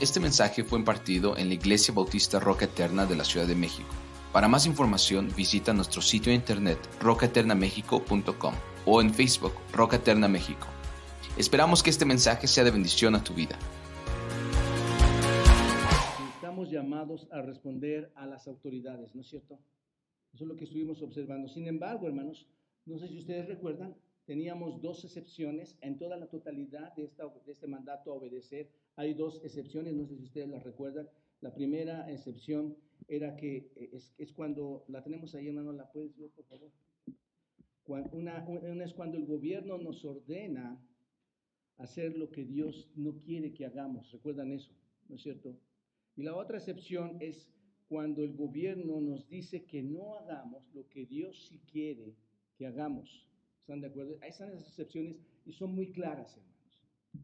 Este mensaje fue impartido en la Iglesia Bautista Roca Eterna de la Ciudad de México. Para más información visita nuestro sitio de internet rocaeternamexico.com o en Facebook Roca Eterna México. Esperamos que este mensaje sea de bendición a tu vida. Estamos llamados a responder a las autoridades, ¿no es cierto? Eso es lo que estuvimos observando. Sin embargo, hermanos, no sé si ustedes recuerdan, teníamos dos excepciones en toda la totalidad de, este mandato a obedecer. Hay dos excepciones, no sé si ustedes las recuerdan. La primera excepción era que eh, es, cuando, la tenemos ahí, hermano, ¿la puedes ver, por favor? Una, una es cuando el gobierno nos ordena hacer lo que Dios no quiere que hagamos. ¿Recuerdan eso? ¿No es cierto? Y la otra excepción es cuando el gobierno nos dice que no hagamos lo que Dios sí quiere que hagamos. ¿Están de acuerdo? Ahí están esas excepciones y son muy claras, hermanos.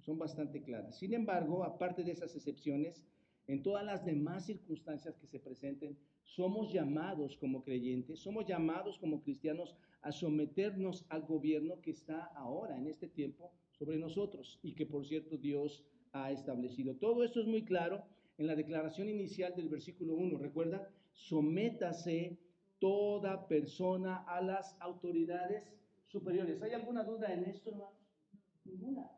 Son bastante claras. Sin embargo, aparte de esas excepciones, en todas las demás circunstancias que se presenten, somos llamados como creyentes, somos llamados como cristianos a someternos al gobierno que está ahora, en este tiempo, sobre nosotros y que por cierto Dios ha establecido. Todo esto es muy claro en la declaración inicial del versículo 1. Recuerda, sométase toda persona a las autoridades superiores. ¿Hay alguna duda en esto, hermanos? Ninguna.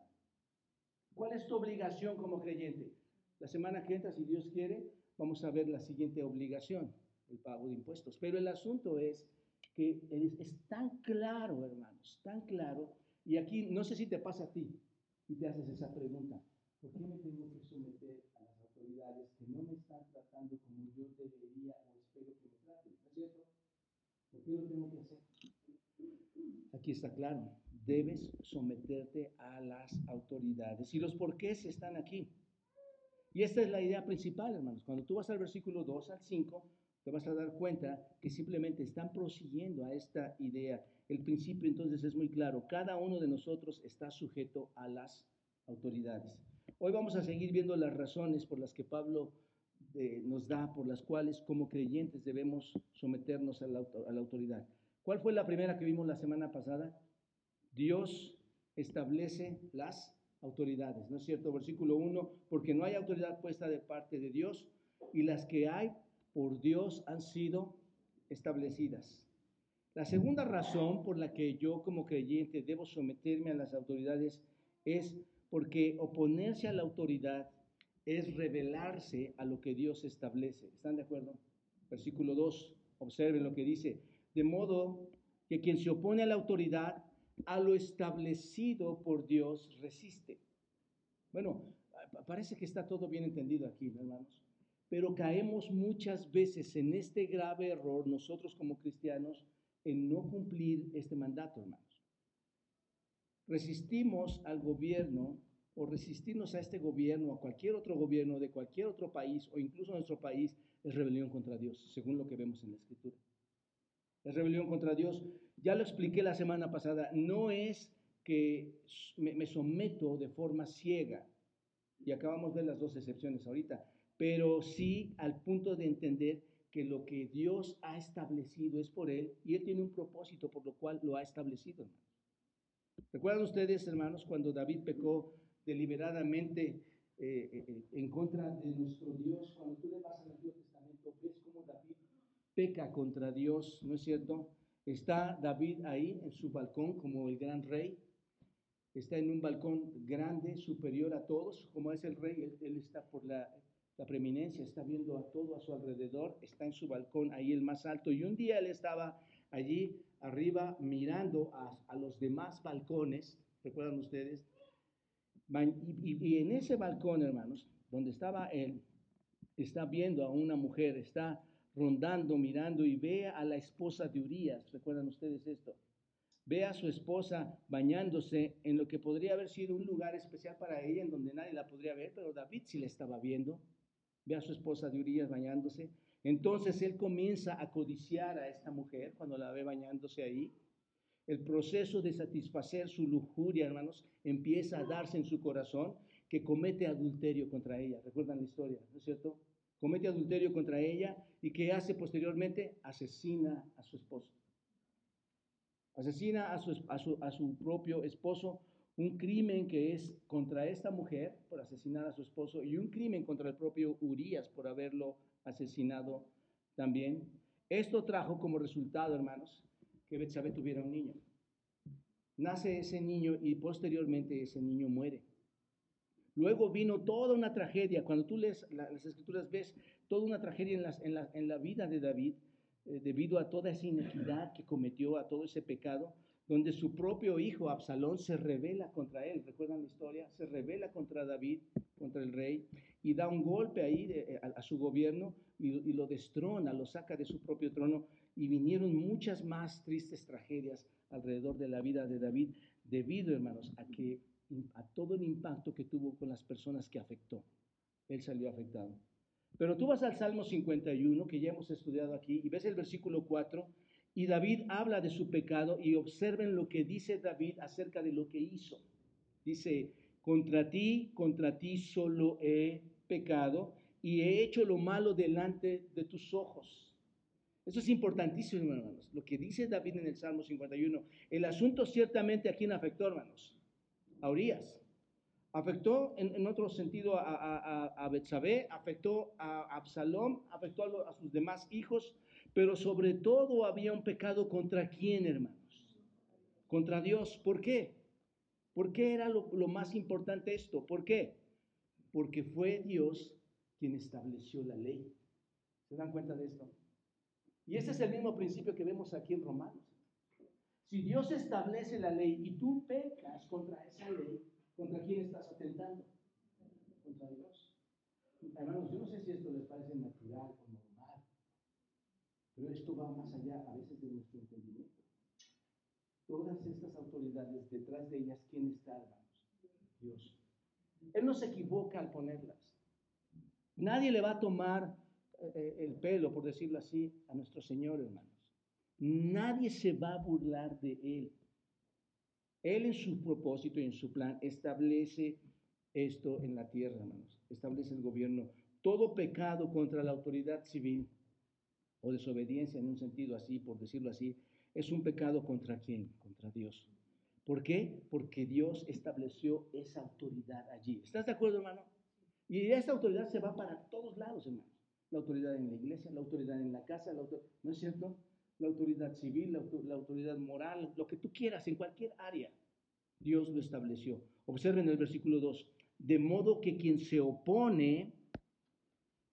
¿Cuál es tu obligación como creyente? La semana que entra, si Dios quiere, vamos a ver la siguiente obligación, el pago de impuestos. Pero el asunto es que es, tan claro, hermanos, tan claro, y aquí no sé si te pasa a ti y te haces esa pregunta, ¿por qué me tengo que someter a las autoridades que no me están tratando como yo debería o espero que me traten? ¿No es cierto? ¿Por qué lo tengo que hacer? Aquí está claro, debes someterte a las autoridades. Y los porqués están aquí. Y esta es la idea principal, hermanos. Cuando tú vas al versículo 2 al 5, te vas a dar cuenta que simplemente están prosiguiendo a esta idea. El principio entonces es muy claro. Cada uno de nosotros está sujeto a las autoridades. Hoy vamos a seguir viendo las razones por las que Pablo eh, nos da, por las cuales como creyentes debemos someternos a la, a la autoridad. ¿Cuál fue la primera que vimos la semana pasada? Dios establece las autoridades, ¿no es cierto? Versículo 1, porque no hay autoridad puesta de parte de Dios y las que hay por Dios han sido establecidas. La segunda razón por la que yo como creyente debo someterme a las autoridades es porque oponerse a la autoridad es revelarse a lo que Dios establece. ¿Están de acuerdo? Versículo 2, observen lo que dice. De modo que quien se opone a la autoridad, a lo establecido por Dios, resiste. Bueno, parece que está todo bien entendido aquí, hermanos. Pero caemos muchas veces en este grave error, nosotros como cristianos, en no cumplir este mandato, hermanos. Resistimos al gobierno o resistirnos a este gobierno, a cualquier otro gobierno de cualquier otro país o incluso nuestro país, es rebelión contra Dios, según lo que vemos en la Escritura es rebelión contra Dios. Ya lo expliqué la semana pasada, no es que me, someto de forma ciega, y acabamos de ver las dos excepciones ahorita, pero sí al punto de entender que lo que Dios ha establecido es por Él y Él tiene un propósito por lo cual lo ha establecido. ¿Recuerdan ustedes, hermanos, cuando David pecó deliberadamente eh, eh, en contra de nuestro Dios? Cuando tú le vas al Antiguo Testamento, ves peca contra Dios, ¿no es cierto? Está David ahí en su balcón como el gran rey, está en un balcón grande, superior a todos, como es el rey, él, está por la, preeminencia, está viendo a todo a su alrededor, está en su balcón ahí el más alto, y un día él estaba allí arriba mirando a, los demás balcones, ¿recuerdan ustedes? y en ese balcón, hermanos, donde estaba él, está viendo a una mujer, está rondando, mirando y ve a la esposa de Urias. ¿Recuerdan ustedes esto? Ve a su esposa bañándose en lo que podría haber sido un lugar especial para ella, en donde nadie la podría ver, pero David sí la estaba viendo. Ve a su esposa de Urias bañándose. Entonces él comienza a codiciar a esta mujer cuando la ve bañándose ahí. El proceso de satisfacer su lujuria, hermanos, empieza a darse en su corazón que comete adulterio contra ella. ¿Recuerdan la historia? ¿No es cierto? Comete adulterio contra ella y que hace posteriormente asesina a su esposo. Asesina a su, a su, propio esposo un crimen que es contra esta mujer por asesinar a su esposo y un crimen contra el propio Urias por haberlo asesinado también. Esto trajo como resultado, hermanos, que Betsabé tuviera un niño. Nace ese niño y posteriormente ese niño muere. Luego vino toda una tragedia. Cuando tú lees las escrituras ves toda una tragedia en, en, la, en la, vida de David eh, debido a toda esa inequidad que cometió, a todo ese pecado, donde su propio hijo Absalón se revela contra él. ¿Recuerdan la historia? Se revela contra David, contra el rey, y da un golpe ahí eh, a, su gobierno y, lo destrona, lo saca de su propio trono. Y vinieron muchas más tristes tragedias alrededor de la vida de David, debido, hermanos, a, que, a todo el impacto que tuvo con las personas que afectó. Él salió afectado. Pero tú vas al Salmo 51, que ya hemos estudiado aquí, y ves el versículo 4, y David habla de su pecado y observen lo que dice David acerca de lo que hizo. Dice, contra ti, contra ti solo he pecado y he hecho lo malo delante de tus ojos. Eso es importantísimo, hermanos. Lo que dice David en el Salmo 51. El asunto ciertamente a quién afectó, hermanos. A Urias. Afectó en, otro sentido a, a, Betsabé, afectó a Absalom, afectó a, a sus demás hijos, pero sobre todo había un pecado contra quién, hermanos? Contra Dios. ¿Por qué? ¿Por qué era lo, más importante esto? ¿Por qué? Porque fue Dios quien estableció la ley. ¿Se dan cuenta de esto? Y ese es el mismo principio que vemos aquí en Romanos. Si Dios establece la ley y tú pecas contra esa ley, ¿contra quién estás atentando? Contra Dios. Hermanos, yo no sé si esto les parece natural o no pero esto va más allá a veces de nuestro entendimiento. Todas estas autoridades, detrás de ellas, ¿quién está, hermanos? Dios. Él no se equivoca al ponerlas. Nadie le va a tomar eh, eh, el pelo, por decirlo así, a nuestro Señor, hermanos. Nadie se va a burlar de Él. Él en su propósito y en su plan establece esto en la tierra, hermanos. Establece el gobierno. Todo pecado contra la autoridad civil o desobediencia en un sentido así, por decirlo así, es un pecado contra quién? Contra Dios. ¿Por qué? Porque Dios estableció esa autoridad allí. ¿Estás de acuerdo, hermano? Y esa autoridad se va para todos lados, hermano. La autoridad en la iglesia, la autoridad en la casa, ¿no es cierto? La autoridad civil, la, la autoridad moral, lo que tú quieras, en cualquier área. Dios lo estableció. Observen el versículo 2. De modo que quien se opone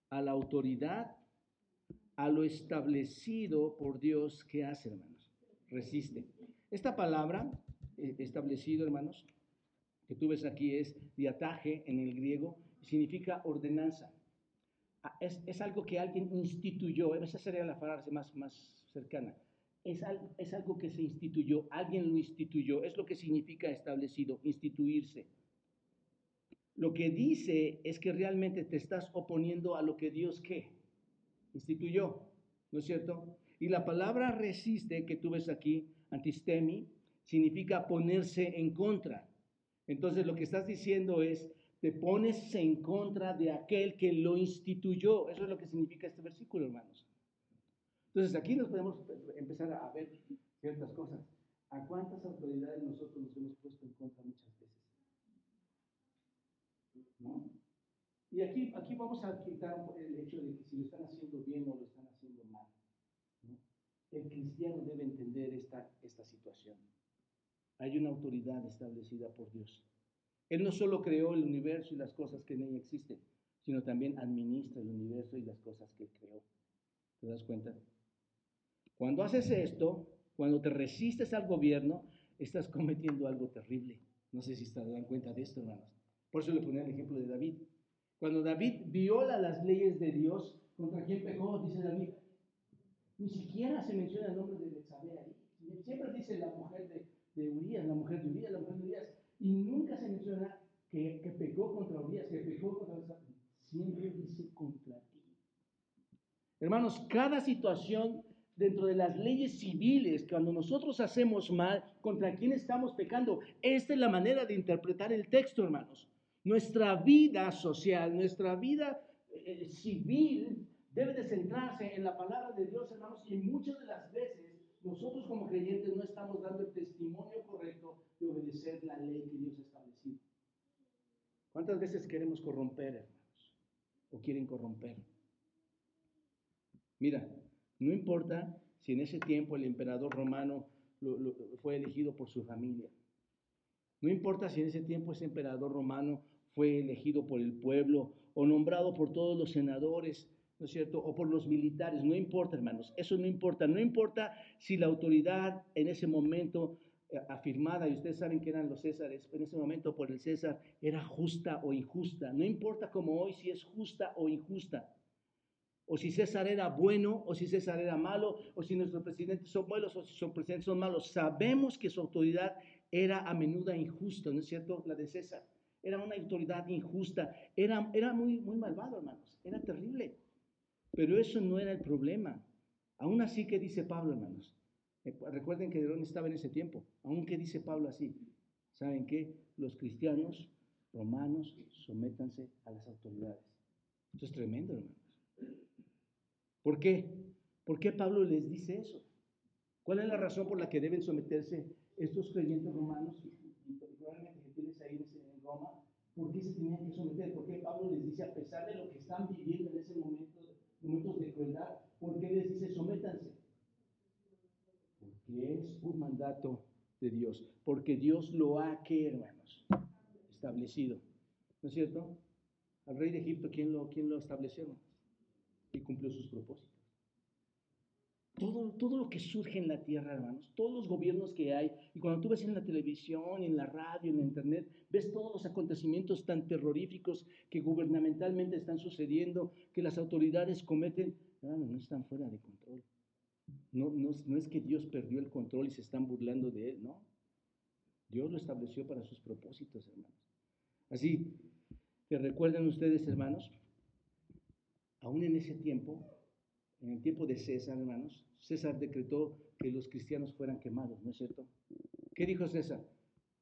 a la autoridad a lo establecido por Dios, ¿qué hace, hermanos? Resiste. Esta palabra, eh, establecido, hermanos, que tú ves aquí es diataje en el griego, significa ordenanza. Ah, es, algo que alguien instituyó, esa sería la frase más, más cercana. Es algo, es algo que se instituyó, alguien lo instituyó, es lo que significa establecido, instituirse. Lo que dice es que realmente te estás oponiendo a lo que Dios qué? instituyó, ¿no es cierto? Y la palabra resiste que tú ves aquí, antistemi, significa ponerse en contra. Entonces lo que estás diciendo es, te pones en contra de aquel que lo instituyó. Eso es lo que significa este versículo, hermanos. Entonces aquí nos podemos empezar a ver ciertas cosas. ¿A cuántas autoridades nosotros nos hemos puesto en contra muchas veces? Y aquí, aquí vamos a quitar el hecho de que si lo están haciendo bien o lo están haciendo mal. El cristiano debe entender esta, esta situación. Hay una autoridad establecida por Dios. Él no solo creó el universo y las cosas que en él existen, sino también administra el universo y las cosas que creó. ¿Te das cuenta? Cuando haces esto, cuando te resistes al gobierno, estás cometiendo algo terrible. No sé si se dan cuenta de esto, hermanos. Por eso le ponía el ejemplo de David. Cuando David viola las leyes de Dios, ¿contra quién pecó? Dice David. Ni siquiera se menciona el nombre de Betsabé ahí. Siempre dice la mujer de, Urias, la mujer de Urias, la mujer de Urias. Y nunca se menciona que, que pecó contra Urias, que pecó contra Betsabé. Siempre dice contra ti. Hermanos, cada situación dentro de las leyes civiles, cuando nosotros hacemos mal, ¿contra quién estamos pecando? Esta es la manera de interpretar el texto, hermanos. Nuestra vida social, nuestra vida eh, civil debe de centrarse en la palabra de Dios, hermanos, y muchas de las veces nosotros como creyentes no estamos dando el testimonio correcto de obedecer la ley que Dios ha establecido. ¿Cuántas veces queremos corromper, hermanos? ¿O quieren corromper? Mira, no importa si en ese tiempo el emperador romano fue elegido por su familia. No importa si en ese tiempo ese emperador romano fue elegido por el pueblo o nombrado por todos los senadores, ¿no es cierto? O por los militares, no importa, hermanos, eso no importa. No importa si la autoridad en ese momento eh, afirmada, y ustedes saben que eran los Césares, en ese momento por el César, era justa o injusta. No importa como hoy si es justa o injusta. O si César era bueno, o si César era malo, o si nuestros presidentes son buenos, o si sus presidentes son malos. Sabemos que su autoridad era a menudo injusta, ¿no es cierto? La de César. Era una autoridad injusta. Era, era muy, muy malvado, hermanos. Era terrible. Pero eso no era el problema. Aún así, ¿qué dice Pablo, hermanos? Eh, recuerden que Nerón estaba en ese tiempo. Aunque dice Pablo así, ¿saben qué? Los cristianos romanos sométanse a las autoridades. Esto es tremendo, hermanos. ¿Por qué? ¿Por qué Pablo les dice eso? ¿Cuál es la razón por la que deben someterse estos creyentes romanos, y que tienes ahí en Roma, por qué se tenían que someter? ¿Por qué Pablo les dice, a pesar de lo que están viviendo en ese momento, momentos de crueldad, por qué les dice, sométanse? que es un mandato de Dios, porque Dios lo ha, hermanos? Establecido. ¿No es cierto? Al rey de Egipto, ¿quién lo, quién lo estableció? Y cumplió sus propósitos. Todo, todo lo que surge en la tierra, hermanos, todos los gobiernos que hay, y cuando tú ves en la televisión, en la radio, en la internet, ves todos los acontecimientos tan terroríficos que gubernamentalmente están sucediendo, que las autoridades cometen, hermanos, no están fuera de control. No, no, es que Dios perdió el control y se están burlando de él, no. Dios lo estableció para sus propósitos, hermanos. Así que recuerden ustedes, hermanos, aún en ese tiempo, en el tiempo de César, hermanos, César decretó que los cristianos fueran quemados, ¿no es cierto? ¿Qué dijo César?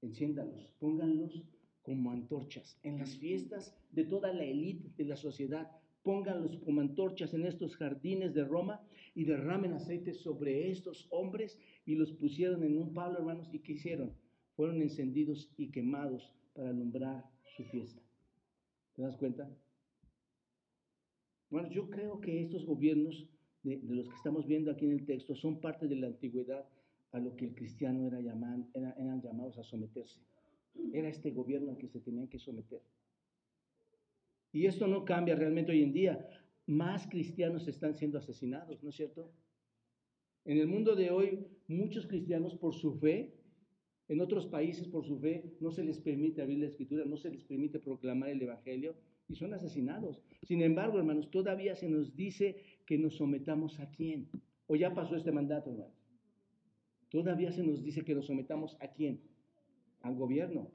Enciéndalos, pónganlos como antorchas en las fiestas de toda la élite de la sociedad pónganlos como antorchas en estos jardines de Roma y derramen aceite sobre estos hombres y los pusieron en un palo, hermanos, y ¿qué hicieron? Fueron encendidos y quemados para alumbrar su fiesta. ¿Te das cuenta? Bueno, yo creo que estos gobiernos de, los que estamos viendo aquí en el texto son parte de la antigüedad a lo que el cristiano era eran llamados a someterse. Era este gobierno al que se tenían que someter. Y esto no cambia realmente hoy en día. Más cristianos están siendo asesinados, ¿no es cierto? En el mundo de hoy, muchos cristianos por su fe, en otros países por su fe, no se les permite abrir la escritura, no se les permite proclamar el Evangelio y son asesinados. Sin embargo, hermanos, todavía se nos dice que nos sometamos a quién. ¿O ya pasó este mandato, hermanos? Todavía se nos dice que nos sometamos a quién? Al gobierno.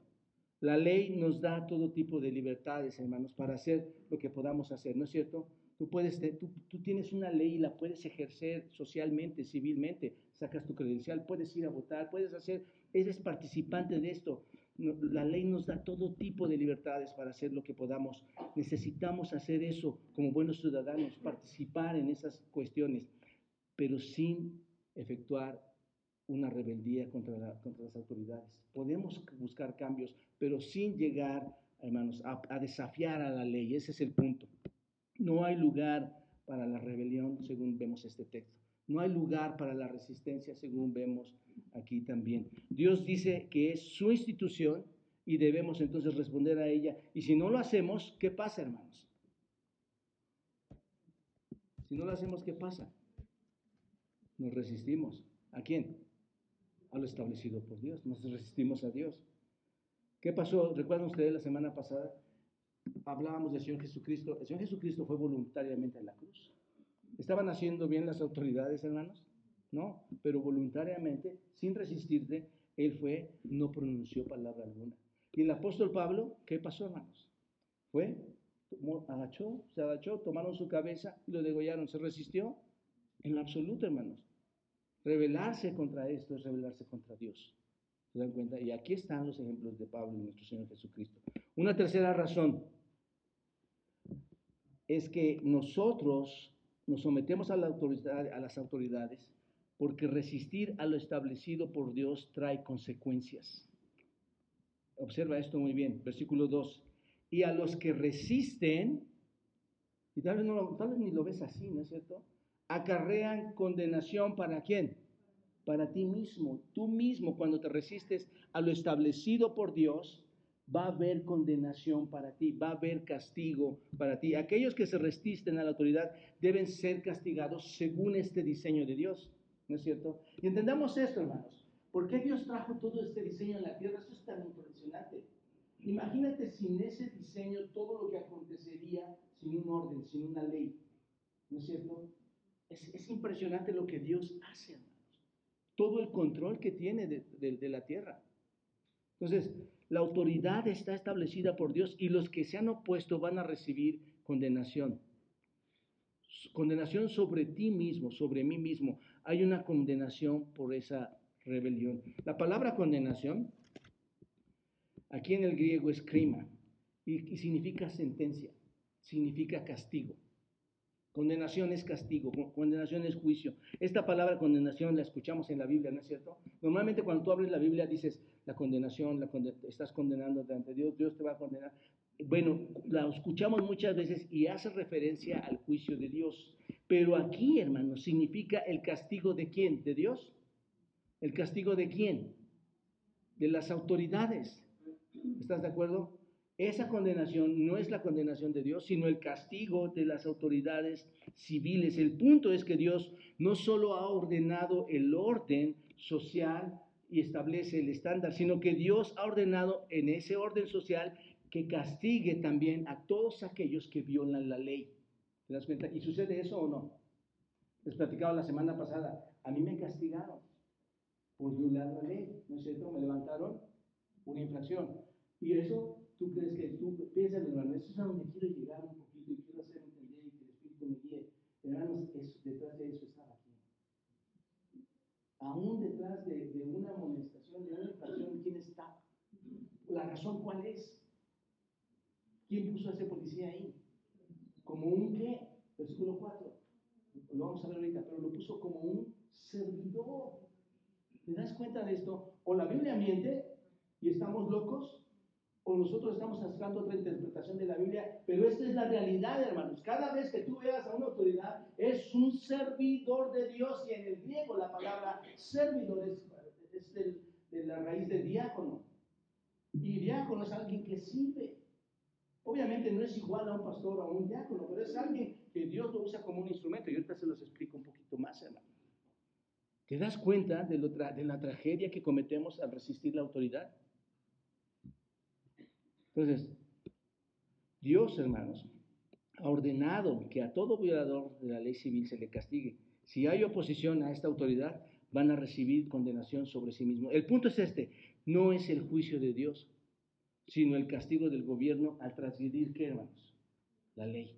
La ley nos da todo tipo de libertades, hermanos, para hacer lo que podamos hacer, ¿no es cierto? Tú, puedes, tú, tú, tienes una ley y la puedes ejercer socialmente, civilmente, sacas tu credencial, puedes ir a votar, puedes hacer, eres participante de esto. La ley nos da todo tipo de libertades para hacer lo que podamos. Necesitamos hacer eso como buenos ciudadanos, participar en esas cuestiones, pero sin efectuar una rebeldía contra, las autoridades. Podemos buscar cambios, pero sin llegar, hermanos, a, desafiar a la ley. Ese es el punto. No hay lugar para la rebelión, según vemos este texto. No hay lugar para la resistencia, según vemos aquí también. Dios dice que es su institución y debemos entonces responder a ella. Y si no lo hacemos, ¿qué pasa, hermanos? Si no lo hacemos, ¿qué pasa? Nos resistimos. ¿A quién? a lo establecido por Dios. Nos resistimos a Dios. ¿Qué pasó? ¿Recuerdan ustedes la semana pasada? Hablábamos del Señor Jesucristo. El Señor Jesucristo fue voluntariamente en la cruz. ¿Estaban haciendo bien las autoridades, hermanos? No, pero voluntariamente, sin resistirse, Él fue, no pronunció palabra alguna. Y el apóstol Pablo, ¿qué pasó, hermanos? Fue, agachó, se agachó, tomaron su cabeza y lo degollaron. ¿Se resistió? En lo absoluto, hermanos. Rebelarse contra esto es rebelarse contra Dios. ¿Se dan cuenta? Y aquí están los ejemplos de Pablo y nuestro Señor Jesucristo. Una tercera razón es que nosotros nos sometemos a, la autoridad, a las autoridades porque resistir a lo establecido por Dios trae consecuencias. Observa esto muy bien, versículo 2. Y a los que resisten, y tal vez, no, tal vez ni lo ves así, ¿no es cierto? Acarrean condenación para quién? Para ti mismo. Tú mismo, cuando te resistes a lo establecido por Dios, va a haber condenación para ti, va a haber castigo para ti. Aquellos que se resisten a la autoridad deben ser castigados según este diseño de Dios, ¿no es cierto? Y entendamos esto, hermanos. ¿Por qué Dios trajo todo este diseño en la tierra? Eso es tan impresionante. Imagínate sin ese diseño todo lo que acontecería sin un orden, sin una ley. ¿No es cierto? Es, impresionante lo que Dios hace, hermanos. Todo el control que tiene de, de la tierra. Entonces, la autoridad está establecida por Dios y los que se han opuesto van a recibir condenación. Condenación sobre ti mismo, sobre mí mismo. Hay una condenación por esa rebelión. La palabra condenación, aquí en el griego es crima y, significa sentencia, significa castigo. Condenación es castigo, condenación es juicio. Esta palabra condenación la escuchamos en la Biblia, ¿no es cierto? Normalmente cuando tú abres la Biblia dices, la condenación, la estás condenando ante Dios, Dios te va a condenar. Bueno, la escuchamos muchas veces y hace referencia al juicio de Dios. Pero aquí, hermano, significa el castigo de quién? ¿De Dios? ¿El castigo de quién? De las autoridades. ¿Estás de acuerdo? Esa condenación no es la condenación de Dios, sino el castigo de las autoridades civiles. El punto es que Dios no solo ha ordenado el orden social, y establece el estándar, sino que Dios ha ordenado en ese orden social que castigue también a todos aquellos que violan la ley. ¿Te das cuenta? ¿Y sucede eso o no? Les platicaba la semana pasada, a mí me castigaron por violar la ley, ¿no es cierto? Me levantaron una infracción. Y eso, tú crees que tú piensas, hermano, eso es a donde quiero llegar un poquito y quiero hacer entender y que el Espíritu me guíe. Hermanos, detrás de eso está aún detrás de, una amonestación, de una infracción, ¿quién está? ¿La razón cuál es? ¿Quién puso a ese policía ahí? ¿Como un qué? Versículo 4. Lo vamos a ver ahorita, pero lo puso como un servidor. ¿Te das cuenta de esto? O la Biblia miente y estamos locos, o nosotros estamos sacando otra interpretación de la Biblia, pero esta es la realidad, hermanos. Cada vez que tú veas a una autoridad, es un servidor de Dios, y en el griego la palabra servidor es, de la raíz de diácono. Y diácono es alguien que sirve. Obviamente no es igual a un pastor o un diácono, pero es alguien que Dios lo usa como un instrumento. Y ahorita se los explico un poquito más, hermano. ¿Te das cuenta de, de la tragedia que cometemos al resistir la autoridad? Entonces, Dios, hermanos, ha ordenado que a todo violador de la ley civil se le castigue. Si hay oposición a esta autoridad, van a recibir condenación sobre sí mismos. El punto es este, no es el juicio de Dios, sino el castigo del gobierno al transgredir, ¿qué hermanos? La ley.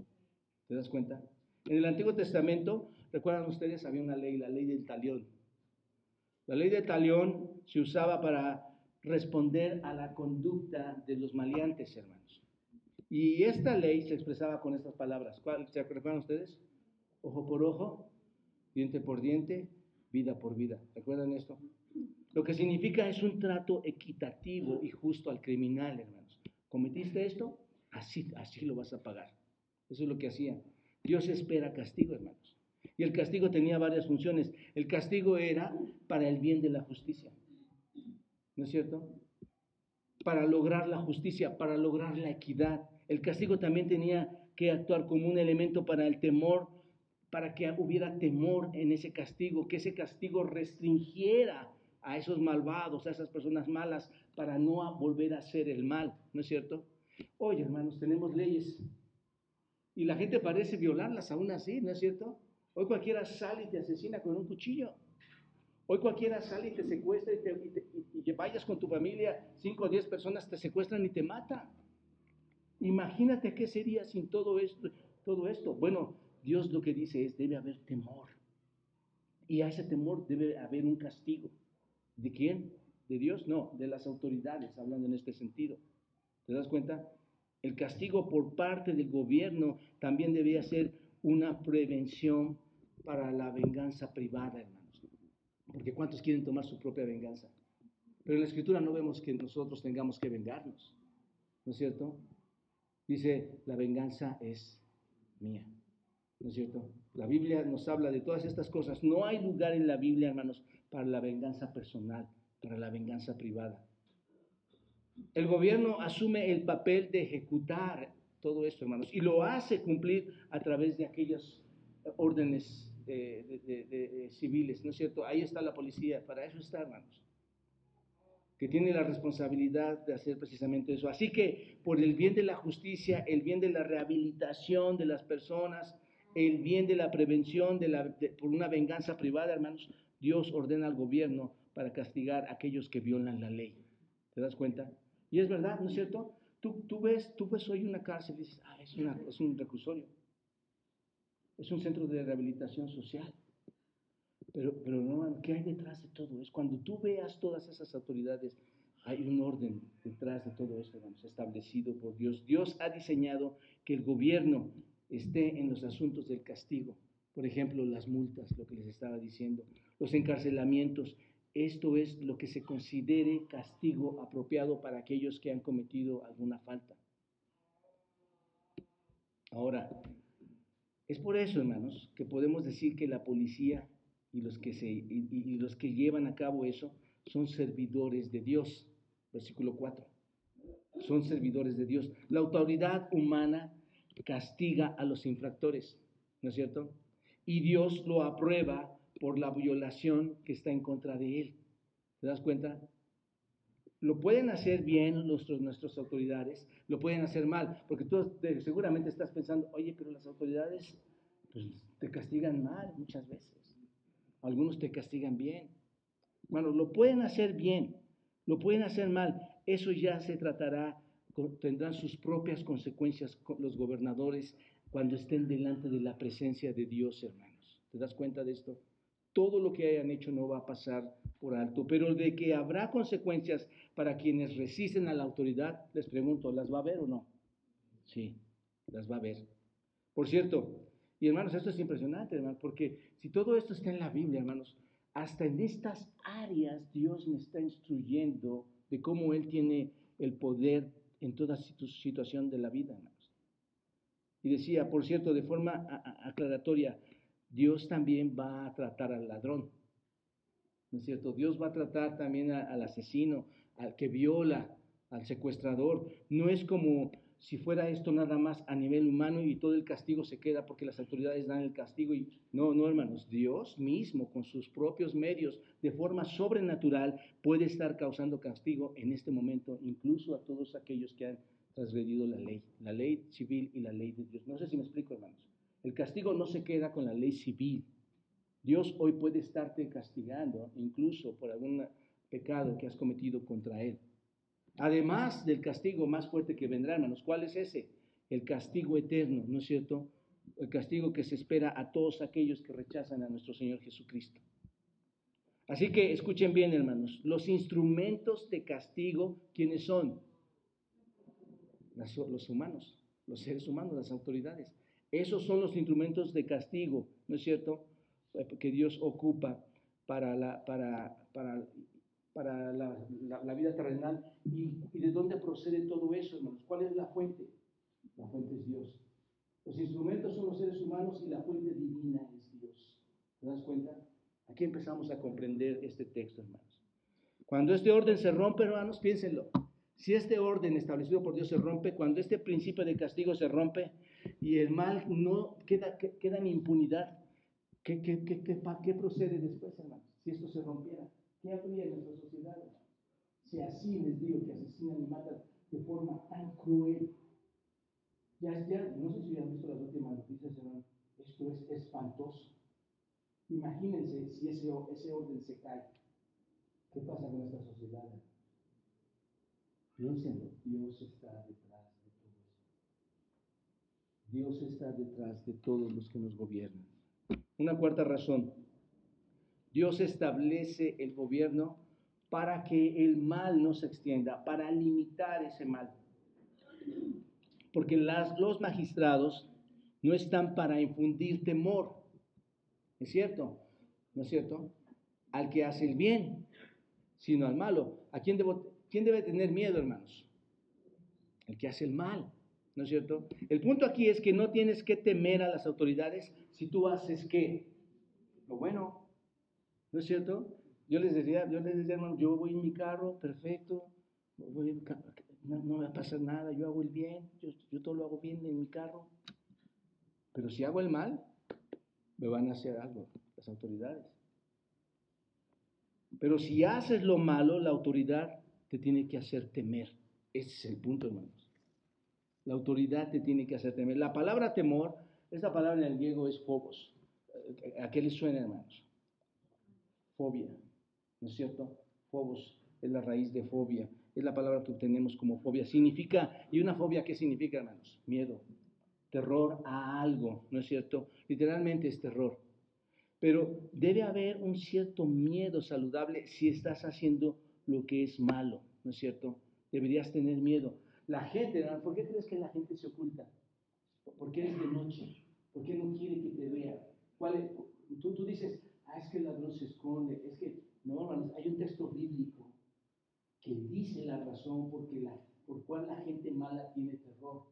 ¿Te das cuenta? En el Antiguo Testamento, recuerdan ustedes, había una ley, la ley del talión. La ley del talión se usaba para responder a la conducta de los maleantes, hermanos. Y esta ley se expresaba con estas palabras. ¿Cuál, ¿Se acuerdan ustedes? Ojo por ojo, diente por diente, vida por vida. ¿Recuerdan esto? Lo que significa es un trato equitativo y justo al criminal, hermanos. ¿Cometiste esto? Así, así lo vas a pagar. Eso es lo que hacía. Dios espera castigo, hermanos. Y el castigo tenía varias funciones. El castigo era para el bien de la justicia. ¿No es cierto? Para lograr la justicia, para lograr la equidad. El castigo también tenía que actuar como un elemento para el temor, para que hubiera temor en ese castigo, que ese castigo restringiera a esos malvados, a esas personas malas, para no volver a hacer el mal, ¿no es cierto? Oye, hermanos, tenemos leyes y la gente parece violarlas aún así, ¿no es cierto? Hoy cualquiera sale y te asesina con un cuchillo. Hoy cualquiera sale y te secuestra y, te, vayas con tu familia, cinco o diez personas te secuestran y te matan. Imagínate qué sería sin todo esto, todo esto. Bueno, Dios lo que dice es, debe haber temor. Y a ese temor debe haber un castigo. ¿De quién? ¿De Dios? No, de las autoridades, hablando en este sentido. ¿Te das cuenta? El castigo por parte del gobierno también debía ser una prevención para la venganza privada, hermano. Porque ¿cuántos quieren tomar su propia venganza? Pero en la escritura no vemos que nosotros tengamos que vengarnos, ¿no es cierto? Dice, la venganza es mía, ¿no es cierto? La Biblia nos habla de todas estas cosas. No hay lugar en la Biblia, hermanos, para la venganza personal, para la venganza privada. El gobierno asume el papel de ejecutar todo esto, hermanos, y lo hace cumplir a través de aquellas órdenes de, civiles, ¿no es cierto? Ahí está la policía, para eso está, hermanos, que tiene la responsabilidad de hacer precisamente eso. Así que por el bien de la justicia, el bien de la rehabilitación de las personas, el bien de la prevención de la, por una venganza privada, hermanos, Dios ordena al gobierno para castigar a aquellos que violan la ley. ¿Te das cuenta? Y es verdad, ¿no es cierto? Tú, tú, ves, tú ves hoy una cárcel y dices, ah, es, una, es un reclusorio. Es un centro de rehabilitación social. Pero, pero no, ¿qué hay detrás de todo eso? Cuando tú veas todas esas autoridades, hay un orden detrás de todo eso, hermanos, establecido por Dios. Dios ha diseñado que el gobierno esté en los asuntos del castigo. Por ejemplo, las multas, lo que les estaba diciendo, los encarcelamientos. Esto es lo que se considere castigo apropiado para aquellos que han cometido alguna falta. Ahora, es por eso, hermanos, que podemos decir que la policía y los que, se, y, los que llevan a cabo eso son servidores de Dios. Versículo 4. Son servidores de Dios. La autoridad humana castiga a los infractores, ¿no es cierto? Y Dios lo aprueba por la violación que está en contra de él. ¿Te das cuenta? Lo pueden hacer bien nuestros, nuestras autoridades, lo pueden hacer mal, porque tú seguramente estás pensando, oye, pero las autoridades pues, te castigan mal muchas veces. Algunos te castigan bien. Bueno, lo pueden hacer bien, lo pueden hacer mal. Eso ya se tratará, tendrán sus propias consecuencias los gobernadores cuando estén delante de la presencia de Dios, hermanos. ¿Te das cuenta de esto? Todo lo que hayan hecho no va a pasar por alto, pero de que habrá consecuencias para quienes resisten a la autoridad, les pregunto, ¿las va a ver o no? Sí, las va a ver. Por cierto, y hermanos, esto es impresionante, hermanos, porque si todo esto está en la Biblia, hermanos, hasta en estas áreas Dios me está instruyendo de cómo Él tiene el poder en toda situación de la vida, hermanos. Y decía, por cierto, de forma aclaratoria, Dios también va a tratar al ladrón. ¿No es cierto? Dios va a tratar también al asesino, al que viola, al secuestrador. No es como si fuera esto nada más a nivel humano y todo el castigo se queda porque las autoridades dan el castigo. Y, no, no, hermanos, Dios mismo con sus propios medios, de forma sobrenatural, puede estar causando castigo en este momento, incluso a todos aquellos que han transgredido la ley, la ley civil y la ley de Dios. No sé si me explico, hermanos. El castigo no se queda con la ley civil. Dios hoy puede estarte castigando, incluso por algún pecado que has cometido contra Él. Además del castigo más fuerte que vendrá, hermanos, ¿cuál es ese? El castigo eterno, ¿no es cierto? El castigo que se espera a todos aquellos que rechazan a nuestro Señor Jesucristo. Así que escuchen bien, hermanos, los instrumentos de castigo, ¿quiénes son? los humanos, los seres humanos, las autoridades. Esos son los instrumentos de castigo, ¿no es cierto?, eh, que Dios ocupa para la, para, para, para la, vida terrenal. ¿Y, ¿Y, de dónde procede todo eso, hermanos? ¿Cuál es la fuente? La fuente es Dios. Los instrumentos son los seres humanos y la fuente divina es Dios. ¿Te das cuenta? Aquí empezamos a comprender este texto, hermanos. Cuando este orden se rompe, hermanos, piénsenlo. Si este orden establecido por Dios se rompe, cuando este principio de castigo se rompe, y el mal no queda, queda en impunidad. ¿Qué, qué, qué, qué, procede después, hermanos? Si esto se rompiera, ¿qué habría en nuestra sociedad? Si así les digo que asesinan y matan de forma tan cruel. Ya, ya, no sé si han visto las últimas noticias, hermanos. Esto es espantoso. Imagínense si ese, ese orden se cae. ¿Qué pasa con nuestra sociedad? Piénsenlo, Dios está detrás. Dios está detrás de todos los que nos gobiernan. Una cuarta razón. Dios establece el gobierno para que el mal no se extienda, para limitar ese mal. Porque las, los magistrados no están para infundir temor. ¿Es cierto? ¿No es cierto? al que hace el bien, sino al malo. ¿A quién, quién debe tener miedo, hermanos? El que hace el mal, ¿no es cierto? El punto aquí es que no tienes que temer a las autoridades si tú haces qué? Lo bueno, ¿no es cierto? Yo les decía, yo les decía, hermano, yo voy en mi carro, perfecto, no, me va a pasar nada, yo hago el bien, yo, todo lo hago bien en mi carro. Pero si hago el mal, me van a hacer algo las autoridades. Pero si haces lo malo, la autoridad te tiene que hacer temer. Ese es el punto, hermanos. La autoridad te tiene que hacer temer. La palabra temor, esta palabra en el griego es phobos. ¿A qué le suena, hermanos? Fobia, ¿no es cierto? Phobos es la raíz de fobia. Es la palabra que obtenemos como fobia. Significa, ¿y una fobia qué significa, hermanos? Miedo, terror a algo, ¿no es cierto? Literalmente es terror. Pero debe haber un cierto miedo saludable si estás haciendo lo que es malo, ¿no es cierto? Deberías tener miedo. La gente, ¿por qué crees que la gente se oculta? ¿Por qué es de noche? ¿Por qué no quiere que te vea? ¿Cuál Tú, tú dices, ah, es que el ladrón se esconde, es que, no, hay un texto bíblico que dice la razón porque la, por cual la gente mala tiene terror.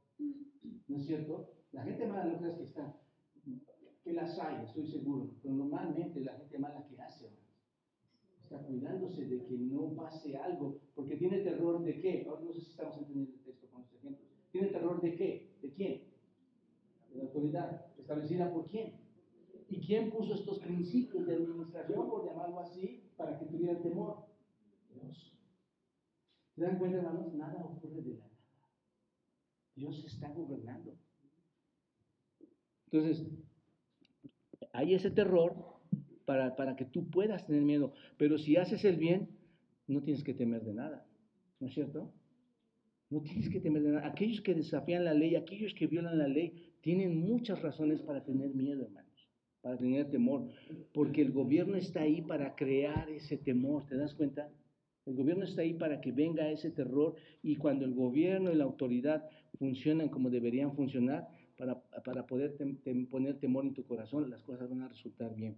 ¿No es cierto? La gente mala no crees que está que las hay, estoy seguro, pero normalmente la gente mala que hace, está cuidándose de que no pase algo, porque tiene terror de qué, ahora no sé si estamos entendiendo el texto con estos ejemplos, tiene terror de qué, de quién, de la autoridad, establecida por quién, y quién puso estos principios de administración, por llamarlo así, para que tuviera temor, Dios. ¿Se dan cuenta, hermanos? Nada ocurre de la nada. Dios está gobernando. Entonces, hay ese terror para, para que tú puedas tener miedo. Pero si haces el bien, no tienes que temer de nada. ¿No es cierto? No tienes que temer de nada. Aquellos que desafían la ley, aquellos que violan la ley, tienen muchas razones para tener miedo, hermanos, para tener temor. Porque el gobierno está ahí para crear ese temor. ¿Te das cuenta? El gobierno está ahí para que venga ese terror y cuando el gobierno y la autoridad funcionan como deberían funcionar, para, poder poner temor en tu corazón, las cosas van a resultar bien.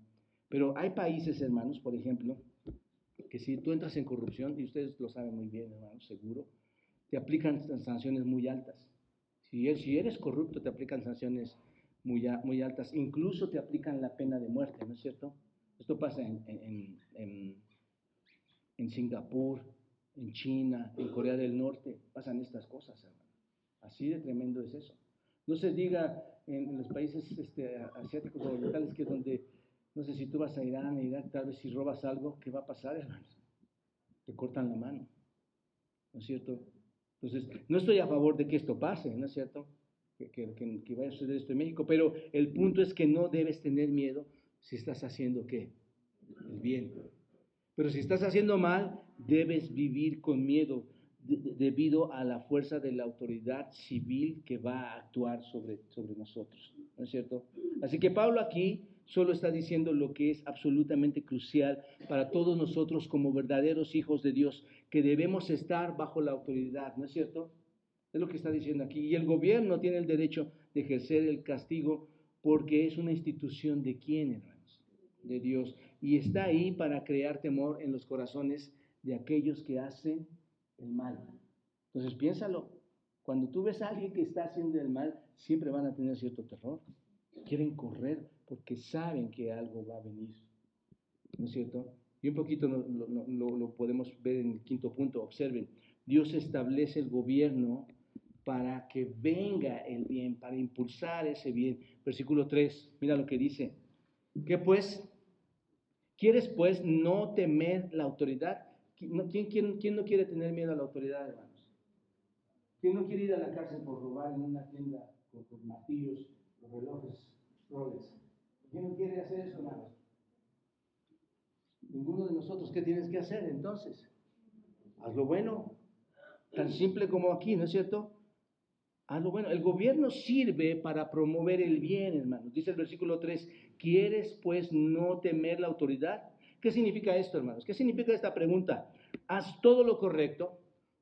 Pero hay países, hermanos, por ejemplo, que si tú entras en corrupción, y ustedes lo saben muy bien, hermanos, seguro, te aplican sanciones muy altas. Si eres, si eres corrupto, te aplican sanciones muy, muy altas. Incluso te aplican la pena de muerte, ¿no es cierto? Esto pasa en, en, en, Singapur, en China, en Corea del Norte, pasan estas cosas, hermano. Así de tremendo es eso. No se diga en, los países este, asiáticos o orientales que donde, no sé si tú vas a Irán, Irán, tal vez si robas algo, ¿qué va a pasar, hermanos? Te cortan la mano, ¿no es cierto? Entonces, no estoy a favor de que esto pase, ¿no es cierto? Que, que, vaya a suceder esto en México, pero el punto es que no debes tener miedo si estás haciendo qué? El bien. Pero si estás haciendo mal, debes vivir con miedo, debido a la fuerza de la autoridad civil que va a actuar sobre, sobre nosotros. ¿No es cierto? Así que Pablo aquí solo está diciendo lo que es absolutamente crucial para todos nosotros como verdaderos hijos de Dios, que debemos estar bajo la autoridad, ¿no es cierto? Es lo que está diciendo aquí. Y el gobierno tiene el derecho de ejercer el castigo porque es una institución de quién, hermanos? De Dios. Y está ahí para crear temor en los corazones de aquellos que hacen el mal. Entonces piénsalo, cuando tú ves a alguien que está haciendo el mal, siempre van a tener cierto terror. Quieren correr porque saben que algo va a venir. ¿No es cierto? Y un poquito lo, lo, podemos ver en el quinto punto. Observen, Dios establece el gobierno para que venga el bien, para impulsar ese bien. Versículo 3, mira lo que dice. ¿Qué pues? ¿Quieres pues no temer la autoridad? ¿Quién, no quiere tener miedo a la autoridad, hermanos? ¿Quién no quiere ir a la cárcel por robar en una tienda con, con martillos, los relojes, roles? ¿Quién no quiere hacer eso, hermanos? Ninguno de nosotros. ¿Qué tienes que hacer entonces? Haz lo bueno. Tan simple como aquí, ¿no es cierto? Haz lo bueno. El gobierno sirve para promover el bien, hermanos. Dice el versículo 3, ¿quieres pues no temer la autoridad? ¿Qué significa esto, hermanos? ¿Qué significa esta pregunta? Haz todo lo correcto,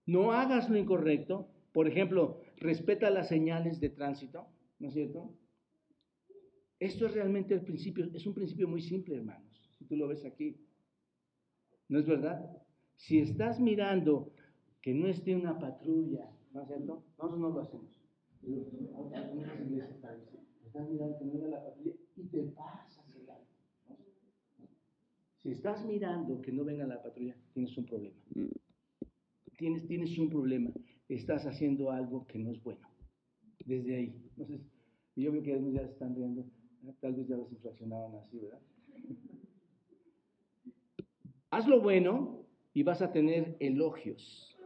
no hagas lo incorrecto. Por ejemplo, respeta las señales de tránsito, ¿no es cierto? Esto es realmente el principio, es un principio muy simple, hermanos, si tú lo ves aquí. ¿No es verdad? Si estás mirando que no esté una patrulla, ¿no es cierto? Nosotros no lo hacemos. Mirando que no venga la patrulla y te pasas el. Si estás mirando que no venga la patrulla, tienes un problema. Tienes, tienes un problema. Estás haciendo algo que no es bueno. Desde ahí. Entonces, yo veo que algunos ya se están viendo. Tal vez ya los infraccionaban así, ¿verdad? Haz lo bueno y vas a tener elogios,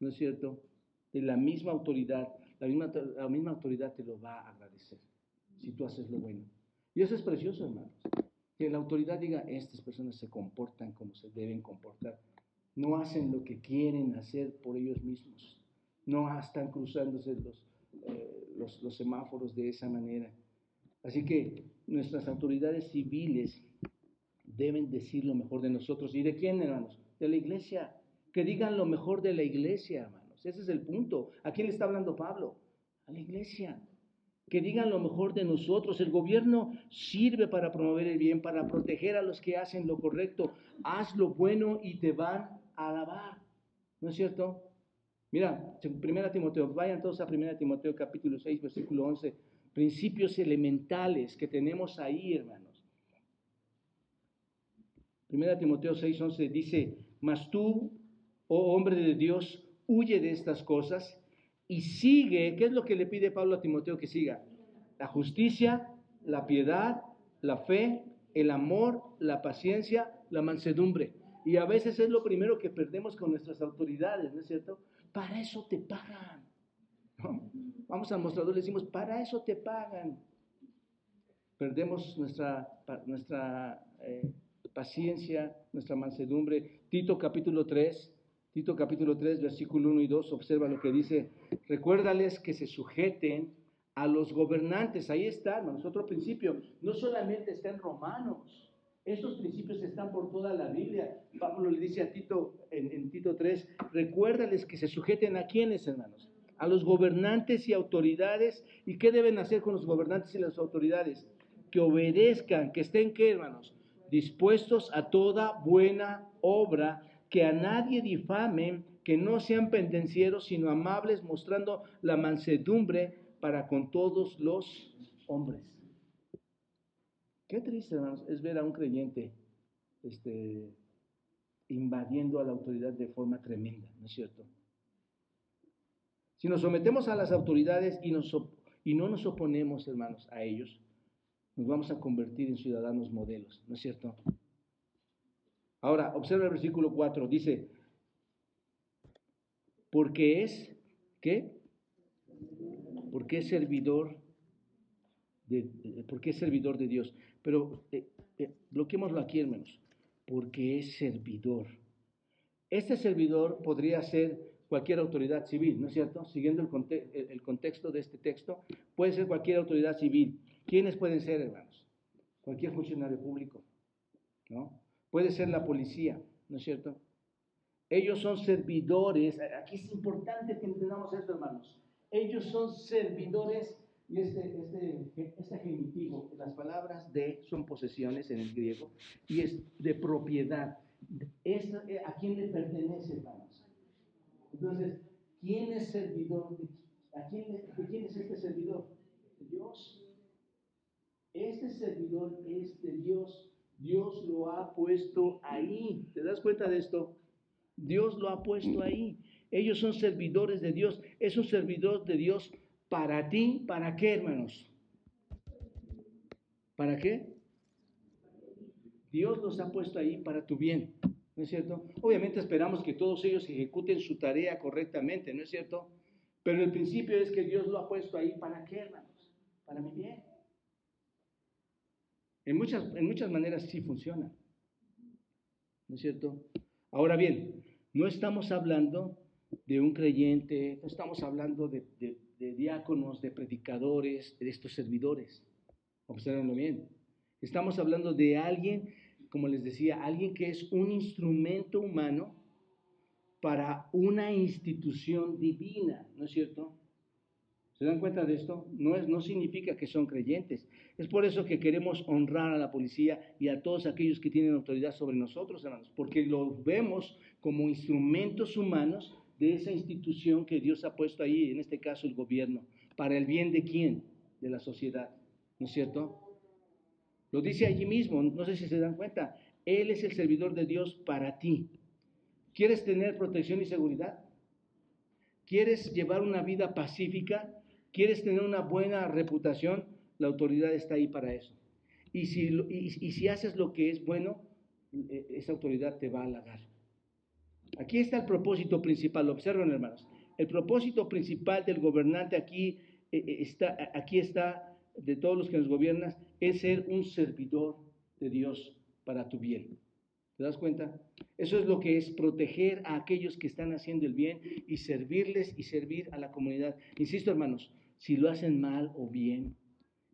¿no es cierto? La misma autoridad, la misma, la misma autoridad te lo va a agradecer si tú haces lo bueno. Y eso es precioso, hermanos. Que la autoridad diga, estas personas se comportan como se deben comportar. No hacen lo que quieren hacer por ellos mismos. No están cruzándose los, eh, los, los semáforos de esa manera. Así que nuestras autoridades civiles deben decir lo mejor de nosotros. ¿Y de quién, hermanos? De la iglesia. Que digan lo mejor de la iglesia, hermanos. Ese es el punto. ¿A quién le está hablando Pablo? A la iglesia. Que digan lo mejor de nosotros. El gobierno sirve para promover el bien, para proteger a los que hacen lo correcto. Haz lo bueno y te van a alabar. ¿No es cierto? Mira, Primera Timoteo, vayan todos a Primera Timoteo capítulo 6, versículo 11 principios elementales que tenemos ahí, hermanos. Primera Timoteo 6:11 dice, mas tú, oh hombre de Dios, huye de estas cosas y sigue, ¿qué es lo que le pide Pablo a Timoteo que siga? La justicia, la piedad, la fe, el amor, la paciencia, la mansedumbre. Y a veces es lo primero que perdemos con nuestras autoridades, ¿no es cierto? Para eso te pagan. Vamos al mostrador y le decimos, para eso te pagan. Perdemos nuestra, nuestra eh, paciencia, nuestra mansedumbre. Tito capítulo 3, Tito capítulo 3, versículo 1 y 2, observa lo que dice. Recuérdales que se sujeten a los gobernantes. Ahí está, hermanos, otro principio. No solamente está en Romanos. Estos principios están por toda la Biblia. Pablo le dice a Tito en, en Tito 3, recuérdales que se sujeten a quienes, hermanos a los gobernantes y autoridades. ¿Y qué deben hacer con los gobernantes y las autoridades? Que obedezcan, que estén, ¿qué hermanos? Dispuestos a toda buena obra, que a nadie difamen, que no sean pendencieros, sino amables, mostrando la mansedumbre para con todos los hombres. Qué triste, hermanos, es ver a un creyente este, invadiendo a la autoridad de forma tremenda, ¿no es cierto? Si nos sometemos a las autoridades y, y no nos oponemos, hermanos, a ellos, nos vamos a convertir en ciudadanos modelos, ¿no es cierto? Ahora, observa el versículo 4, dice, porque es, ¿qué? Porque es servidor de, porque es servidor de Dios. Pero eh, eh, bloqueémoslo aquí, hermanos, porque es servidor. Este servidor podría ser cualquier autoridad civil, ¿no es cierto? Siguiendo el, contexto de este texto, puede ser cualquier autoridad civil. ¿Quiénes pueden ser, hermanos? Cualquier funcionario público, ¿no? Puede ser la policía, ¿no es cierto? Ellos son servidores, aquí es importante que entendamos esto, hermanos. Ellos son servidores, y este, este, este genitivo, las palabras de son posesiones en el griego, y es de propiedad. ¿A quién le pertenece, hermanos? Entonces, ¿quién es servidor? De, ¿a quién, quién es este servidor? De Dios. Este servidor es de Dios. Dios lo ha puesto ahí. ¿Te das cuenta de esto? Dios lo ha puesto ahí. Ellos son servidores de Dios. Es un servidor de Dios para ti. ¿Para qué, hermanos? ¿Para qué? Dios los ha puesto ahí para tu bien. ¿no es cierto? Obviamente esperamos que todos ellos ejecuten su tarea correctamente, ¿no es cierto? Pero el principio es que Dios lo ha puesto ahí para qué, hermanos? Para mi bien. En muchas, en muchas maneras sí funciona, ¿no es cierto? Ahora bien, no estamos hablando de un creyente, no estamos hablando de, de diáconos, de predicadores, de estos servidores. Observenlo bien. Estamos hablando de alguien como les decía, alguien que es un instrumento humano para una institución divina, ¿no es cierto? ¿Se dan cuenta de esto? No, es, no significa que son creyentes. Es por eso que queremos honrar a la policía y a todos aquellos que tienen autoridad sobre nosotros, hermanos, porque los vemos como instrumentos humanos de esa institución que Dios ha puesto ahí, en este caso el gobierno, para el bien de quién? De la sociedad, ¿no es cierto? Lo dice allí mismo, no sé si se dan cuenta, Él es el servidor de Dios para ti. ¿Quieres tener protección y seguridad? ¿Quieres llevar una vida pacífica? ¿Quieres tener una buena reputación? La autoridad está ahí para eso. Y si, haces lo que es bueno, e, esa autoridad te va a halagar. Aquí está el propósito principal, observen hermanos. El propósito principal del gobernante aquí e, e, está, aquí está, de todos los que nos gobiernan, es ser un servidor de Dios para tu bien. ¿Te das cuenta? Eso es lo que es proteger a aquellos que están haciendo el bien y servirles y servir a la comunidad. Insisto, hermanos, si lo hacen mal o bien,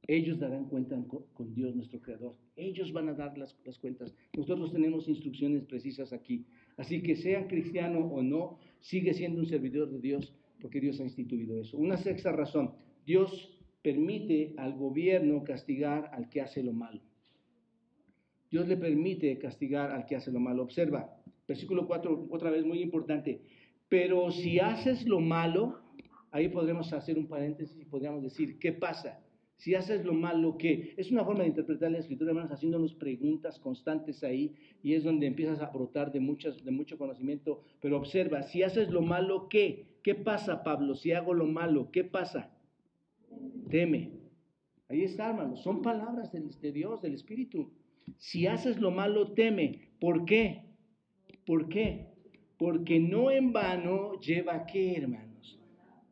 ellos darán cuenta con Dios nuestro Creador. Ellos van a dar las, las, cuentas. Nosotros tenemos instrucciones precisas aquí. Así que sean cristiano o no, sigue siendo un servidor de Dios porque Dios ha instituido eso. Una sexta razón, Dios permite al gobierno castigar al que hace lo malo. Dios le permite castigar al que hace lo malo. Observa, versículo 4, otra vez muy importante. Pero si haces lo malo, ahí podremos hacer un paréntesis y podríamos decir, ¿qué pasa? Si haces lo malo, ¿qué? Es una forma de interpretar la escritura, hermanos, haciéndonos preguntas constantes ahí, y es donde empiezas a brotar de, muchas, de mucho conocimiento. Pero observa, si haces lo malo, ¿qué? ¿Qué pasa, Pablo? Si hago lo malo, ¿qué pasa? Teme. Ahí está, hermanos. Son palabras de Dios, del Espíritu. Si haces lo malo, teme. ¿Por qué? ¿Por qué? Porque no en vano lleva qué, hermanos.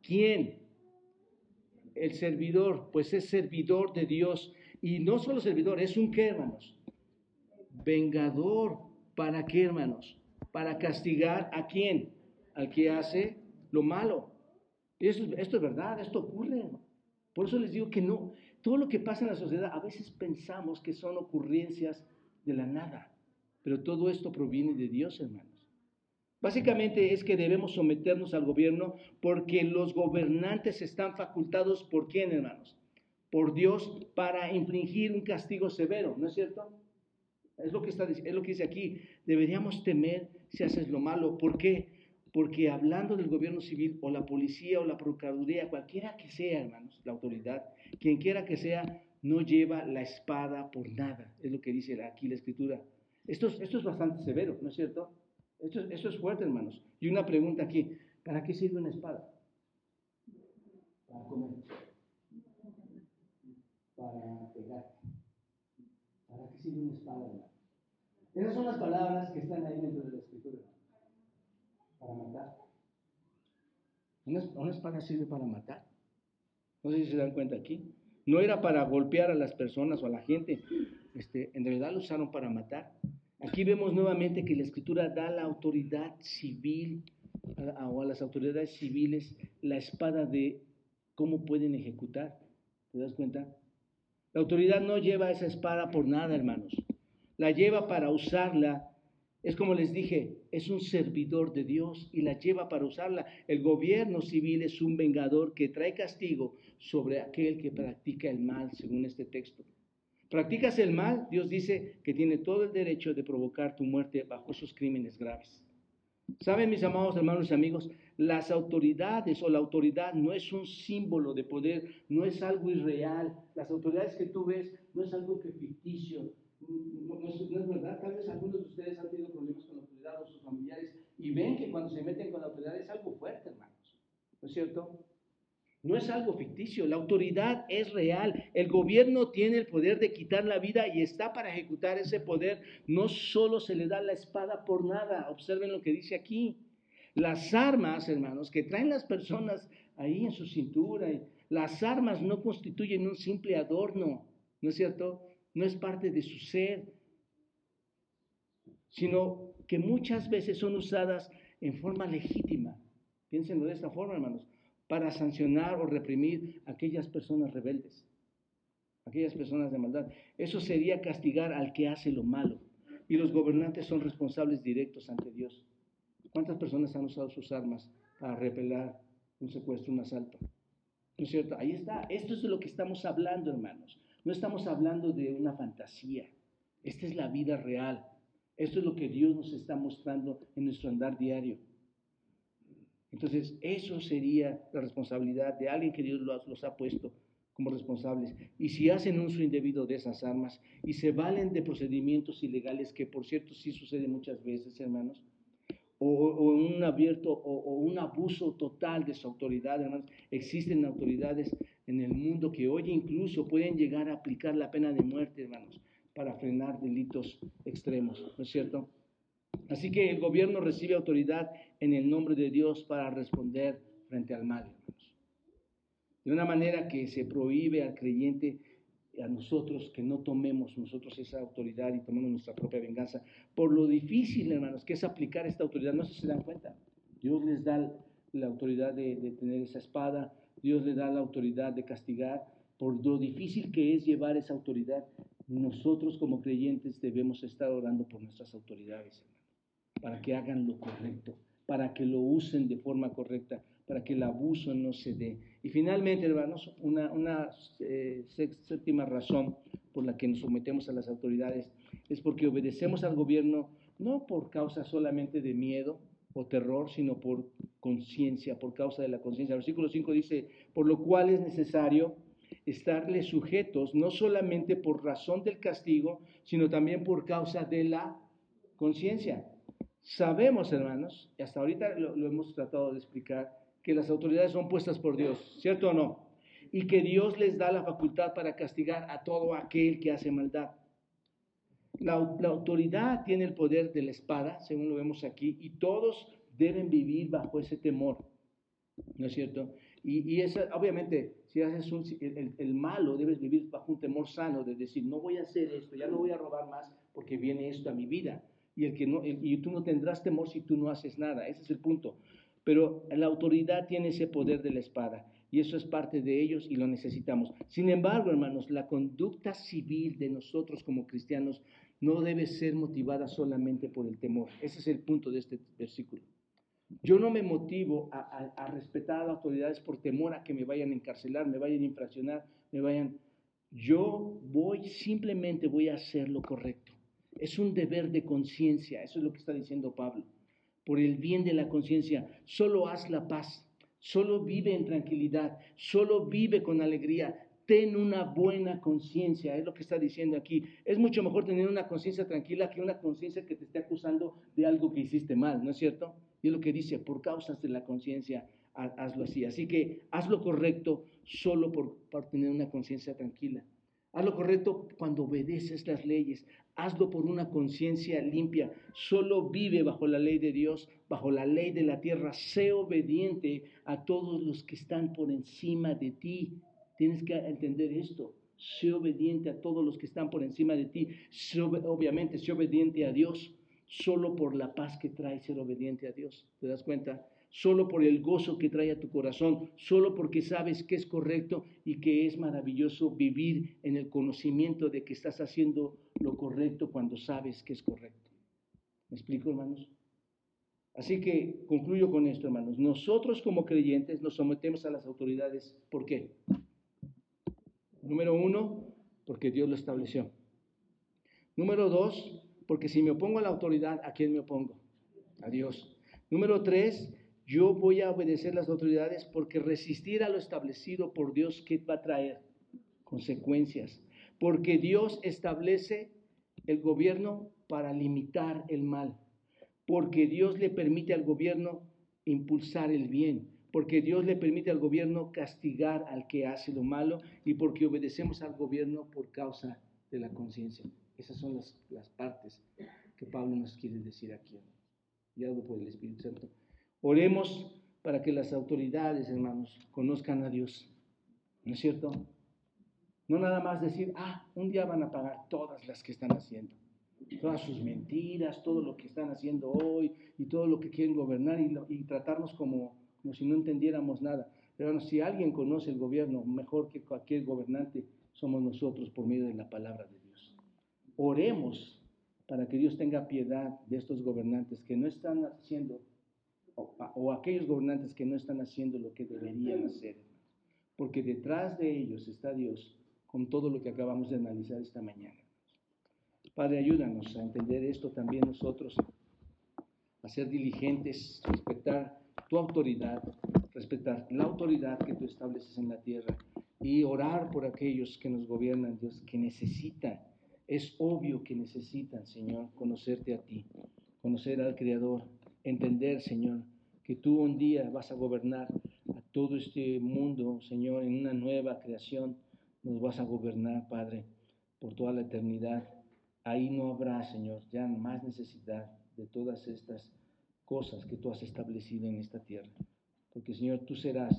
¿Quién? El servidor, pues es servidor de Dios. Y no solo servidor, es un qué, hermanos. Vengador. ¿Para qué, hermanos? Para castigar a quién? Al que hace lo malo. Esto, esto es verdad, esto ocurre. Por eso les digo que no, todo lo que pasa en la sociedad, a veces pensamos que son ocurrencias de la nada, pero todo esto proviene de Dios, hermanos. Básicamente es que debemos someternos al gobierno porque los gobernantes están facultados por quién, hermanos? Por Dios para infligir un castigo severo, ¿no es cierto? Es lo que, está, es lo que dice aquí. Deberíamos temer si haces lo malo. ¿Por qué? Porque hablando del gobierno civil o la policía o la procuraduría, cualquiera que sea, hermanos, la autoridad, quien quiera que sea, no lleva la espada por nada, es lo que dice aquí la escritura. Esto, esto es bastante severo, ¿no es cierto? Esto es fuerte, hermanos. Y una pregunta aquí, ¿para qué sirve una espada? Para comer. Para pegar. ¿Para qué sirve una espada, hermano? Esas son las palabras que están ahí dentro de la escritura. Para matar. ¿Una, una espada sirve para matar? No sé si se dan cuenta aquí. No era para golpear a las personas o a la gente. Este, en realidad lo usaron para matar. Aquí vemos nuevamente que la escritura da a la autoridad civil o a las autoridades civiles la espada de cómo pueden ejecutar. ¿Te das cuenta? La autoridad no lleva esa espada por nada, hermanos. La lleva para usarla es como les dije, es un servidor de Dios y la lleva para usarla. El gobierno civil es un vengador que trae castigo sobre aquel que practica el mal, según este texto. Practicas el mal, Dios dice que tiene todo el derecho de provocar tu muerte bajo esos crímenes graves. Saben, mis amados hermanos y amigos, las autoridades o la autoridad no es un símbolo de poder, no es algo irreal. Las autoridades que tú ves no es algo que ficticio, no, es, verdad. Tal vez algunos de ustedes han tenido problemas con la autoridad o sus familiares y ven que cuando se meten con la autoridad es algo fuerte, hermanos. ¿No es cierto? No es algo ficticio, la autoridad es real. El gobierno tiene el poder de quitar la vida y está para ejecutar ese poder. No solo se le da la espada por nada, observen lo que dice aquí. Las armas, hermanos, que traen las personas ahí en su cintura, las armas no constituyen un simple adorno, ¿no es cierto? no es parte de su ser, sino que muchas veces son usadas en forma legítima. Piénsenlo de esta forma, hermanos, para sancionar o reprimir a aquellas personas rebeldes, aquellas personas de maldad. Eso sería castigar al que hace lo malo. Y los gobernantes son responsables directos ante Dios. ¿Cuántas personas han usado sus armas para repelar un secuestro, un asalto? ¿No es cierto? Ahí está. Esto es de lo que estamos hablando, hermanos. No estamos hablando de una fantasía. Esta es la vida real. Esto es lo que Dios nos está mostrando en nuestro andar diario. Entonces, eso sería la responsabilidad de alguien que Dios los, ha puesto como responsables. Y si hacen uso indebido de esas armas y se valen de procedimientos ilegales, que por cierto sí sucede muchas veces, hermanos, o, un abierto o, un abuso total de su autoridad, hermanos, existen autoridades en el mundo que hoy incluso pueden llegar a aplicar la pena de muerte, hermanos, para frenar delitos extremos, ¿no es cierto? Así que el gobierno recibe autoridad en el nombre de Dios para responder frente al mal, hermanos. De una manera que se prohíbe al creyente, a nosotros, que no tomemos nosotros esa autoridad y tomemos nuestra propia venganza. Por lo difícil, hermanos, que es aplicar esta autoridad, no sé si se dan cuenta. Dios les da la autoridad de, tener esa espada, Dios les da la autoridad de castigar. Por lo difícil que es llevar esa autoridad, nosotros como creyentes debemos estar orando por nuestras autoridades, para que hagan lo correcto, para que lo usen de forma correcta, para que el abuso no se dé. Y finalmente, hermanos, una, una eh, séptima razón por la que nos sometemos a las autoridades es porque obedecemos al gobierno no por causa solamente de miedo o terror, sino por conciencia, por causa de la conciencia. El versículo 5 dice, por lo cual es necesario estarle sujetos no solamente por razón del castigo, sino también por causa de la conciencia. Sabemos, hermanos, y hasta ahorita lo, hemos tratado de explicar, que las autoridades son puestas por Dios, ¿cierto o no? Y que Dios les da la facultad para castigar a todo aquel que hace maldad. La, autoridad tiene el poder de la espada, según lo vemos aquí, y todos deben vivir bajo ese temor, ¿no es cierto? Y, y obviamente, si haces el, malo, debes vivir bajo un temor sano de decir, no voy a hacer esto, ya no voy a robar más porque viene esto a mi vida. Y, el que no, y tú no tendrás temor si tú no haces nada. Ese es el punto. Pero la autoridad tiene ese poder de la espada y eso es parte de ellos y lo necesitamos. Sin embargo, hermanos, la conducta civil de nosotros como cristianos no debe ser motivada solamente por el temor. Ese es el punto de este versículo. Yo no me motivo a, respetar a las autoridades por temor a que me vayan a encarcelar, me vayan a infraccionar, me vayan... Yo voy, simplemente voy a hacer lo correcto. Es un deber de conciencia, eso es lo que está diciendo Pablo. Por el bien de la conciencia, solo haz la paz, solo vive en tranquilidad, solo vive con alegría, ten una buena conciencia, es lo que está diciendo aquí. Es mucho mejor tener una conciencia tranquila que una conciencia que te esté acusando de algo que hiciste mal, ¿no es cierto? Y es lo que dice, por causas de la conciencia, hazlo así. Así que haz lo correcto solo por, por tener una conciencia tranquila. Haz lo correcto cuando obedeces las leyes. Hazlo por una conciencia limpia. Solo vive bajo la ley de Dios, bajo la ley de la tierra. Sé obediente a todos los que están por encima de ti. Tienes que entender esto. Sé obediente a todos los que están por encima de ti. obviamente, sé obediente a Dios. Solo por la paz que trae ser obediente a Dios. ¿Te das cuenta? Solo por el gozo que trae a tu corazón. Solo porque sabes que es correcto y que es maravilloso vivir en el conocimiento de que estás haciendo lo correcto cuando sabes que es correcto. ¿Me explico, hermanos? Así que concluyo con esto, hermanos. Nosotros como creyentes nos sometemos a las autoridades. ¿Por qué? Número uno, porque Dios lo estableció. Número dos, porque si me opongo a la autoridad, ¿a quién me opongo? A Dios. Número tres, yo voy a obedecer las autoridades porque resistir a lo establecido por Dios, ¿qué va a traer? Consecuencias. Porque Dios establece el gobierno para limitar el mal. Porque Dios le permite al gobierno impulsar el bien porque Dios le permite al gobierno castigar al que hace lo malo y porque obedecemos al gobierno por causa de la conciencia. Esas son las, las, partes que Pablo nos quiere decir aquí, guiado por el Espíritu Santo. Oremos para que las autoridades, hermanos, conozcan a Dios. ¿No es cierto? No nada más decir, ah, un día van a pagar todas las que están haciendo, todas sus mentiras, todo lo que están haciendo hoy y todo lo que quieren gobernar y, tratarnos como como si no entendiéramos nada. Pero si alguien conoce el gobierno mejor que cualquier gobernante, somos nosotros por medio de la palabra de Dios. Oremos para que Dios tenga piedad de estos gobernantes que no están haciendo, o, aquellos gobernantes que no están haciendo lo que deberían hacer. porque detrás de ellos está Dios con todo lo que acabamos de analizar esta mañana. Padre, ayúdanos a entender esto también nosotros, a ser diligentes, respetar tu autoridad, respetar la autoridad que tú estableces en la tierra y orar por aquellos que nos gobiernan, Dios, que necesitan, es obvio que necesitan, Señor, conocerte a ti, conocer al Creador, entender, Señor, que tú un día vas a gobernar a todo este mundo, Señor, en una nueva creación, nos vas a gobernar, Padre, por toda la eternidad. Ahí no habrá, Señor, ya más necesidad de todas estas cosas que tú has establecido en esta tierra. Porque, Señor, tú serás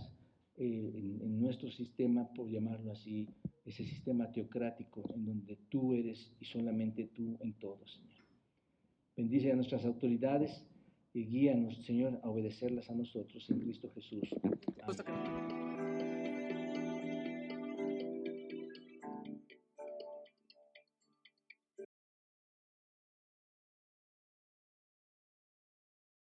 eh, en, nuestro sistema, por llamarlo así, ese sistema teocrático en donde tú eres y solamente tú en todo, Señor. Bendice a nuestras autoridades y guíanos, Señor, a obedecerlas a nosotros en Cristo Jesús. Amén.